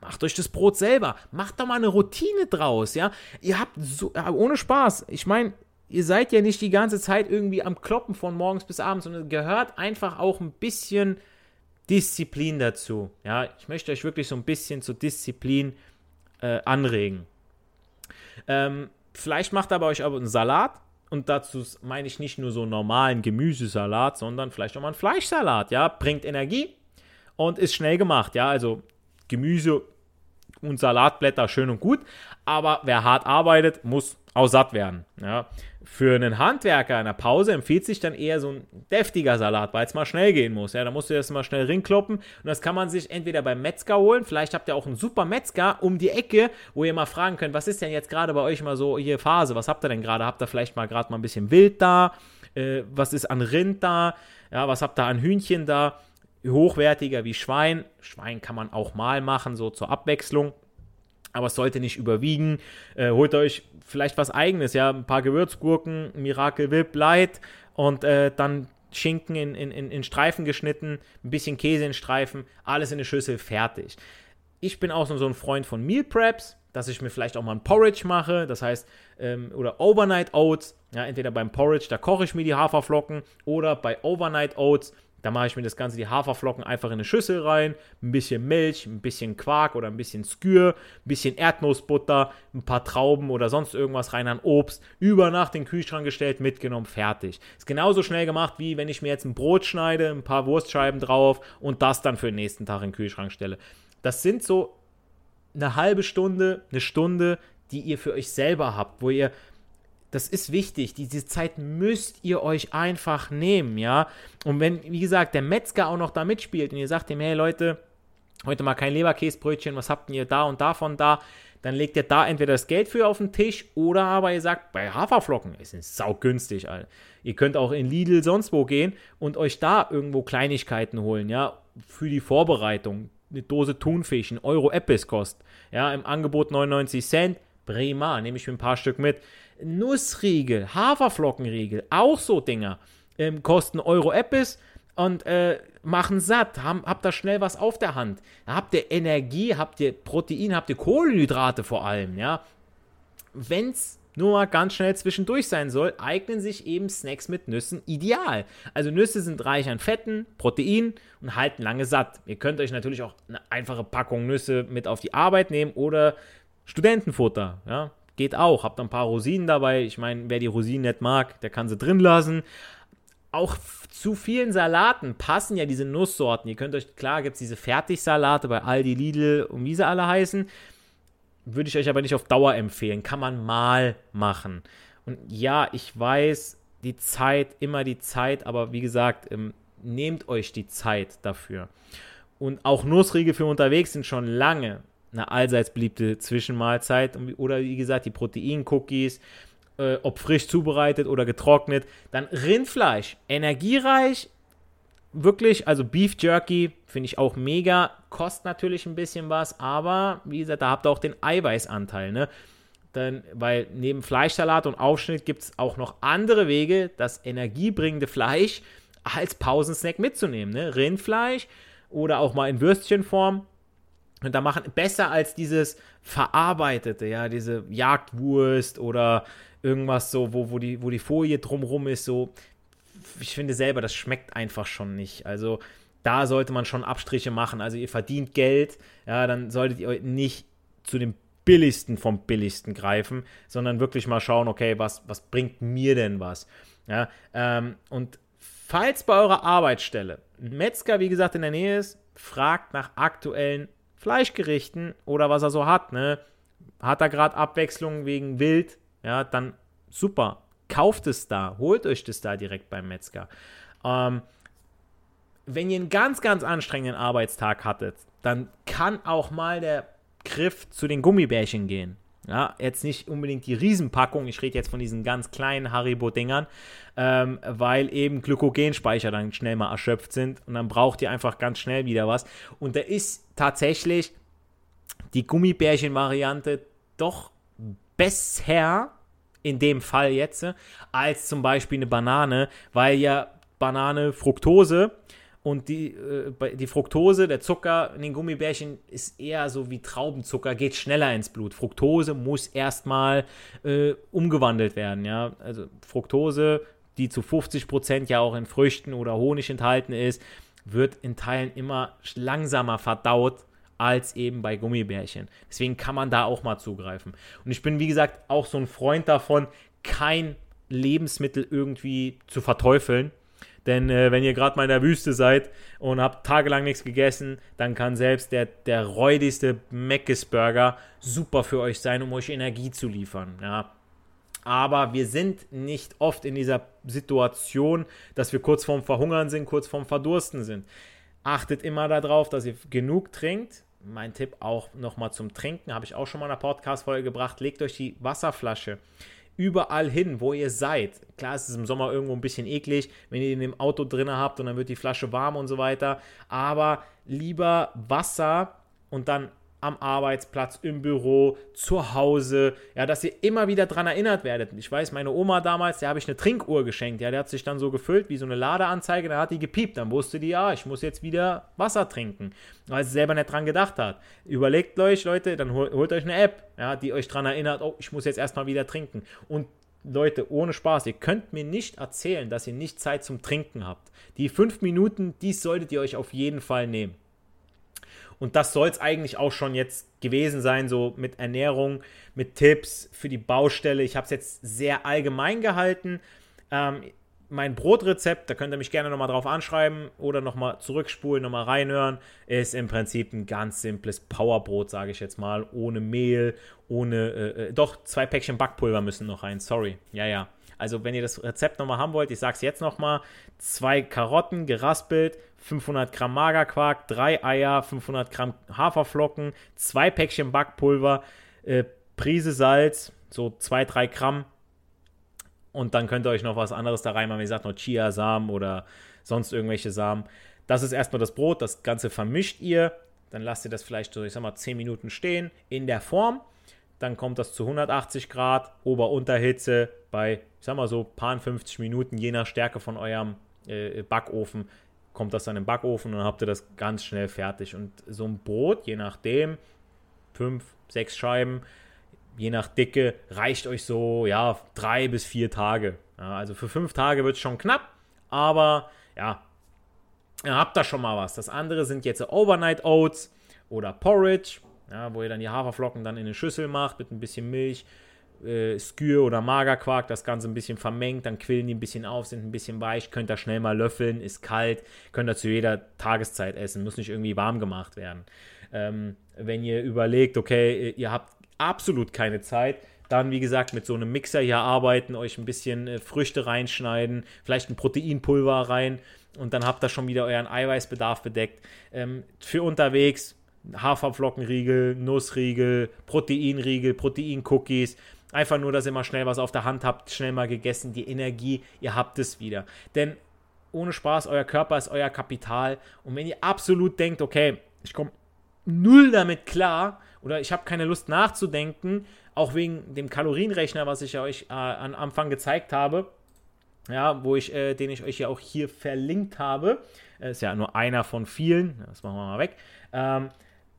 Macht euch das Brot selber. Macht doch mal eine Routine draus, ja. Ihr habt so, ohne Spaß. Ich meine, ihr seid ja nicht die ganze Zeit irgendwie am Kloppen von morgens bis abends, sondern gehört einfach auch ein bisschen Disziplin dazu. Ja, ich möchte euch wirklich so ein bisschen zur Disziplin äh, anregen. Ähm, vielleicht macht aber euch aber einen Salat. Und dazu meine ich nicht nur so normalen Gemüsesalat, sondern vielleicht auch mal einen Fleischsalat. Ja, bringt Energie und ist schnell gemacht. Ja, also Gemüse und Salatblätter schön und gut, aber wer hart arbeitet, muss auch satt werden. Ja. Für einen Handwerker in der Pause empfiehlt sich dann eher so ein deftiger Salat, weil es mal schnell gehen muss. Ja, da musst du das mal schnell rinkloppen und das kann man sich entweder beim Metzger holen, vielleicht habt ihr auch einen super Metzger um die Ecke, wo ihr mal fragen könnt, was ist denn jetzt gerade bei euch mal so hier Phase, was habt ihr denn gerade? Habt ihr vielleicht mal gerade mal ein bisschen Wild da? Äh, was ist an Rind da? Ja, was habt ihr an Hühnchen da? Hochwertiger wie Schwein. Schwein kann man auch mal machen, so zur Abwechslung. Aber es sollte nicht überwiegen. Äh, holt euch vielleicht was eigenes, ja, ein paar Gewürzgurken, Miracle Whip Light und äh, dann Schinken in, in, in Streifen geschnitten, ein bisschen Käse in Streifen, alles in eine Schüssel, fertig. Ich bin auch so ein Freund von Meal Preps, dass ich mir vielleicht auch mal ein Porridge mache, das heißt, ähm, oder Overnight Oats, ja, entweder beim Porridge, da koche ich mir die Haferflocken, oder bei Overnight Oats, da mache ich mir das Ganze, die Haferflocken einfach in eine Schüssel rein, ein bisschen Milch, ein bisschen Quark oder ein bisschen Skür, ein bisschen Erdnussbutter, ein paar Trauben oder sonst irgendwas rein an Obst, über Nacht in den Kühlschrank gestellt, mitgenommen, fertig. Ist genauso schnell gemacht, wie wenn ich mir jetzt ein Brot schneide, ein paar Wurstscheiben drauf und das dann für den nächsten Tag in den Kühlschrank stelle. Das sind so eine halbe Stunde, eine Stunde, die ihr für euch selber habt, wo ihr das ist wichtig. Diese Zeit müsst ihr euch einfach nehmen, ja. Und wenn, wie gesagt, der Metzger auch noch da mitspielt und ihr sagt ihm, hey Leute, heute mal kein Leberkäsebrötchen, was habt ihr da und davon da, dann legt ihr da entweder das Geld für auf den Tisch oder aber ihr sagt, bei Haferflocken, es ist saugünstig, Alter. Ihr könnt auch in Lidl sonst wo gehen und euch da irgendwo Kleinigkeiten holen, ja, für die Vorbereitung. Eine Dose Thunfisch, ein Euro Eppes kostet, ja, im Angebot 99 Cent, prima, nehme ich mir ein paar Stück mit. Nussriegel, Haferflockenriegel, auch so Dinger. Ähm, kosten Euro Eppes, und äh, machen satt, haben, habt da schnell was auf der Hand. Da habt ihr Energie, habt ihr Protein, habt ihr Kohlenhydrate vor allem, ja. Wenn es nur mal ganz schnell zwischendurch sein soll, eignen sich eben Snacks mit Nüssen ideal. Also Nüsse sind reich an Fetten, Protein und halten lange satt. Ihr könnt euch natürlich auch eine einfache Packung Nüsse mit auf die Arbeit nehmen oder Studentenfutter, ja. Geht auch. Habt ein paar Rosinen dabei. Ich meine, wer die Rosinen nicht mag, der kann sie drin lassen auch zu vielen Salaten passen ja diese Nusssorten. Ihr könnt euch, klar, gibt es diese Fertigsalate bei Aldi, Lidl und wie sie alle heißen. Würde ich euch aber nicht auf Dauer empfehlen. Kann man mal machen. Und ja, ich weiß, die Zeit, immer die Zeit, aber wie gesagt, ähm, nehmt euch die Zeit dafür. Und auch Nussriegel für unterwegs sind schon lange eine allseits beliebte Zwischenmahlzeit. Oder wie gesagt, die Protein-Cookies äh, ob frisch zubereitet oder getrocknet. Dann Rindfleisch, energiereich, wirklich, also Beef Jerky finde ich auch mega, kostet natürlich ein bisschen was, aber wie gesagt, da habt ihr auch den Eiweißanteil, ne? Dann, weil neben Fleischsalat und Aufschnitt gibt es auch noch andere Wege, das energiebringende Fleisch als Pausensnack mitzunehmen. Ne? Rindfleisch oder auch mal in Würstchenform. Und da machen besser als dieses verarbeitete, ja, diese Jagdwurst oder irgendwas so, wo, wo, die, wo die Folie drumrum ist, so. Ich finde selber, das schmeckt einfach schon nicht. Also da sollte man schon Abstriche machen. Also ihr verdient Geld, ja, dann solltet ihr nicht zu dem billigsten vom billigsten greifen, sondern wirklich mal schauen, okay, was, was bringt mir denn was? Ja, ähm, und falls bei eurer Arbeitsstelle ein Metzger, wie gesagt, in der Nähe ist, fragt nach aktuellen Fleischgerichten oder was er so hat. Ne? Hat er gerade Abwechslung wegen Wild? ja, dann super, kauft es da, holt euch das da direkt beim Metzger. Ähm, wenn ihr einen ganz, ganz anstrengenden Arbeitstag hattet, dann kann auch mal der Griff zu den Gummibärchen gehen. Ja, jetzt nicht unbedingt die Riesenpackung, ich rede jetzt von diesen ganz kleinen Haribo-Dingern, ähm, weil eben Glykogenspeicher dann schnell mal erschöpft sind und dann braucht ihr einfach ganz schnell wieder was. Und da ist tatsächlich die Gummibärchen-Variante doch besser in dem Fall jetzt als zum Beispiel eine Banane, weil ja Banane Fructose und die, äh, die Fructose, der Zucker in den Gummibärchen ist eher so wie Traubenzucker, geht schneller ins Blut. Fructose muss erstmal äh, umgewandelt werden, ja. Also Fructose, die zu 50% ja auch in Früchten oder Honig enthalten ist, wird in Teilen immer langsamer verdaut als eben bei Gummibärchen. Deswegen kann man da auch mal zugreifen. Und ich bin, wie gesagt, auch so ein Freund davon, kein Lebensmittel irgendwie zu verteufeln. Denn äh, wenn ihr gerade mal in der Wüste seid und habt tagelang nichts gegessen, dann kann selbst der, der räudigste Meckes-Burger super für euch sein, um euch Energie zu liefern. Ja. Aber wir sind nicht oft in dieser Situation, dass wir kurz vorm Verhungern sind, kurz vorm Verdursten sind. Achtet immer darauf, dass ihr genug trinkt, mein Tipp auch nochmal zum Trinken, habe ich auch schon mal in einer Podcast-Folge gebracht. Legt euch die Wasserflasche überall hin, wo ihr seid. Klar, es ist im Sommer irgendwo ein bisschen eklig, wenn ihr in dem Auto drin habt und dann wird die Flasche warm und so weiter. Aber lieber Wasser und dann am Arbeitsplatz, im Büro, zu Hause, ja, dass ihr immer wieder daran erinnert werdet. Ich weiß, meine Oma damals, der habe ich eine Trinkuhr geschenkt, ja, der hat sich dann so gefüllt wie so eine Ladeanzeige, dann hat die gepiept, dann wusste die, ja, ich muss jetzt wieder Wasser trinken, weil sie selber nicht dran gedacht hat. Überlegt euch, Leute, dann holt, holt euch eine App, ja, die euch daran erinnert, oh, ich muss jetzt erstmal wieder trinken. Und Leute, ohne Spaß, ihr könnt mir nicht erzählen, dass ihr nicht Zeit zum Trinken habt. Die fünf Minuten, die solltet ihr euch auf jeden Fall nehmen. Und das soll es eigentlich auch schon jetzt gewesen sein, so mit Ernährung, mit Tipps für die Baustelle. Ich habe es jetzt sehr allgemein gehalten. Ähm, mein Brotrezept, da könnt ihr mich gerne nochmal drauf anschreiben oder nochmal zurückspulen, nochmal reinhören, ist im Prinzip ein ganz simples Powerbrot, sage ich jetzt mal, ohne Mehl, ohne, äh, äh, doch, zwei Päckchen Backpulver müssen noch rein, sorry, ja, ja. Also wenn ihr das Rezept nochmal haben wollt, ich sage es jetzt nochmal, zwei Karotten geraspelt, 500 Gramm Magerquark, drei Eier, 500 Gramm Haferflocken, zwei Päckchen Backpulver, äh, Prise Salz, so 2-3 Gramm. Und dann könnt ihr euch noch was anderes da reinmachen, wie gesagt, noch Chiasamen oder sonst irgendwelche Samen. Das ist erstmal das Brot, das Ganze vermischt ihr. Dann lasst ihr das vielleicht so, ich sag mal, 10 Minuten stehen in der Form. Dann kommt das zu 180 Grad, Ober-Unterhitze bei, ich sag mal so, paar 50 Minuten, je nach Stärke von eurem äh, Backofen kommt das dann im Backofen und habt ihr das ganz schnell fertig. Und so ein Brot, je nachdem, fünf, sechs Scheiben, je nach Dicke, reicht euch so, ja, drei bis vier Tage. Ja, also für fünf Tage wird es schon knapp, aber ja, ihr habt da schon mal was. Das andere sind jetzt Overnight Oats oder Porridge, ja, wo ihr dann die Haferflocken dann in eine Schüssel macht mit ein bisschen Milch, äh, Skür oder Magerquark, das Ganze ein bisschen vermengt, dann quillen die ein bisschen auf, sind ein bisschen weich, könnt ihr schnell mal löffeln, ist kalt, könnt ihr zu jeder Tageszeit essen, muss nicht irgendwie warm gemacht werden. Ähm, wenn ihr überlegt, okay, ihr habt absolut keine Zeit, dann, wie gesagt, mit so einem Mixer hier arbeiten, euch ein bisschen äh, Früchte reinschneiden, vielleicht ein Proteinpulver rein und dann habt ihr schon wieder euren Eiweißbedarf bedeckt. Ähm, für unterwegs Haferflockenriegel, Nussriegel, Proteinriegel, Proteincookies. Einfach nur, dass ihr mal schnell was auf der Hand habt, schnell mal gegessen, die Energie, ihr habt es wieder. Denn ohne Spaß, euer Körper ist euer Kapital. Und wenn ihr absolut denkt, okay, ich komme null damit klar oder ich habe keine Lust nachzudenken, auch wegen dem Kalorienrechner, was ich euch äh, am Anfang gezeigt habe, ja, wo ich, äh, den ich euch ja auch hier verlinkt habe, äh, ist ja nur einer von vielen, das machen wir mal weg, ähm,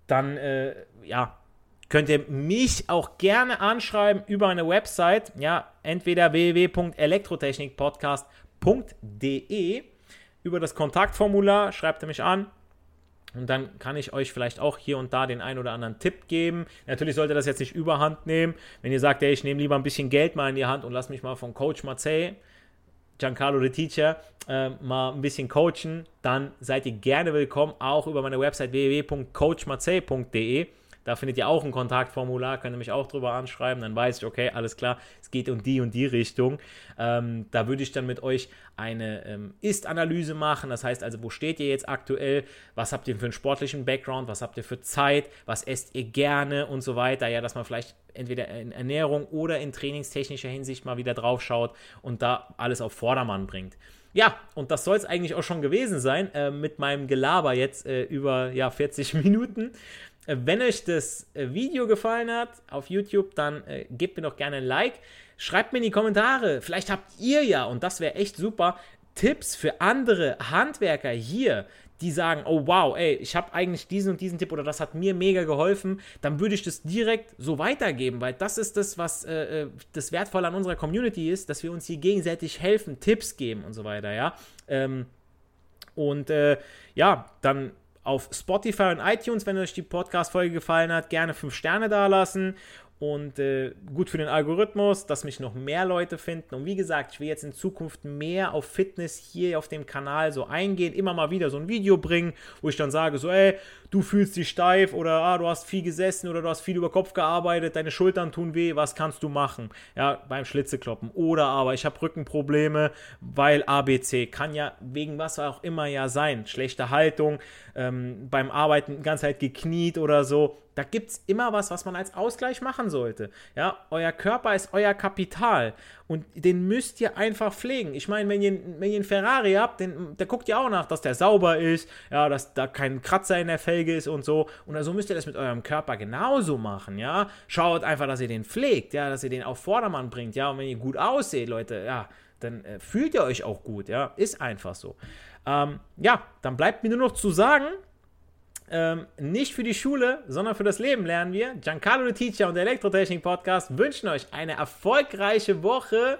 dann, äh, ja, könnt ihr mich auch gerne anschreiben über eine Website, ja, entweder www.elektrotechnikpodcast.de über das Kontaktformular, schreibt ihr mich an, und dann kann ich euch vielleicht auch hier und da den einen oder anderen Tipp geben. Natürlich sollte das jetzt nicht überhand nehmen. Wenn ihr sagt, ey, ich nehme lieber ein bisschen Geld mal in die Hand und lass mich mal von Coach Marseille, Giancarlo the Teacher, äh, mal ein bisschen coachen, dann seid ihr gerne willkommen, auch über meine Website www.coachmarseille.de. Da findet ihr auch ein Kontaktformular, könnt ihr mich auch drüber anschreiben. Dann weiß ich, okay, alles klar, es geht um die und die Richtung. Ähm, da würde ich dann mit euch eine ähm, Ist-Analyse machen. Das heißt also, wo steht ihr jetzt aktuell? Was habt ihr für einen sportlichen Background? Was habt ihr für Zeit? Was esst ihr gerne und so weiter? Ja, dass man vielleicht entweder in Ernährung oder in trainingstechnischer Hinsicht mal wieder drauf schaut und da alles auf Vordermann bringt. Ja, und das soll es eigentlich auch schon gewesen sein äh, mit meinem Gelaber jetzt äh, über ja, 40 Minuten. Äh, wenn euch das äh, Video gefallen hat auf YouTube, dann äh, gebt mir doch gerne ein Like. Schreibt mir in die Kommentare. Vielleicht habt ihr ja, und das wäre echt super, Tipps für andere Handwerker hier, die sagen, oh wow, ey, ich habe eigentlich diesen und diesen Tipp oder das hat mir mega geholfen, dann würde ich das direkt so weitergeben, weil das ist das, was äh, das Wertvolle an unserer Community ist, dass wir uns hier gegenseitig helfen, Tipps geben und so weiter, ja. Ähm, und äh, ja, dann auf Spotify und iTunes, wenn euch die Podcast-Folge gefallen hat, gerne 5 Sterne dalassen und äh, gut für den Algorithmus, dass mich noch mehr Leute finden. Und wie gesagt, ich will jetzt in Zukunft mehr auf Fitness hier auf dem Kanal so eingehen, immer mal wieder so ein Video bringen, wo ich dann sage, so, ey, du fühlst dich steif oder ah, du hast viel gesessen oder du hast viel über Kopf gearbeitet, deine Schultern tun weh, was kannst du machen? Ja, beim Schlitzekloppen. Oder aber ich habe Rückenprobleme, weil ABC kann ja wegen was auch immer ja sein. Schlechte Haltung, ähm, beim Arbeiten die ganze Zeit gekniet oder so da gibt es immer was, was man als Ausgleich machen sollte. Ja, euer Körper ist euer Kapital und den müsst ihr einfach pflegen. Ich meine, wenn ihr, wenn ihr einen Ferrari habt, den, der guckt ja auch nach, dass der sauber ist, ja, dass da kein Kratzer in der Felge ist und so. Und so also müsst ihr das mit eurem Körper genauso machen, ja. Schaut einfach, dass ihr den pflegt, ja, dass ihr den auf Vordermann bringt, ja. Und wenn ihr gut ausseht, Leute, ja, dann äh, fühlt ihr euch auch gut, ja. Ist einfach so. Ähm, ja, dann bleibt mir nur noch zu sagen, ähm, nicht für die Schule, sondern für das Leben lernen wir. Giancarlo the Teacher und der Elektrotechnik Podcast wünschen euch eine erfolgreiche Woche.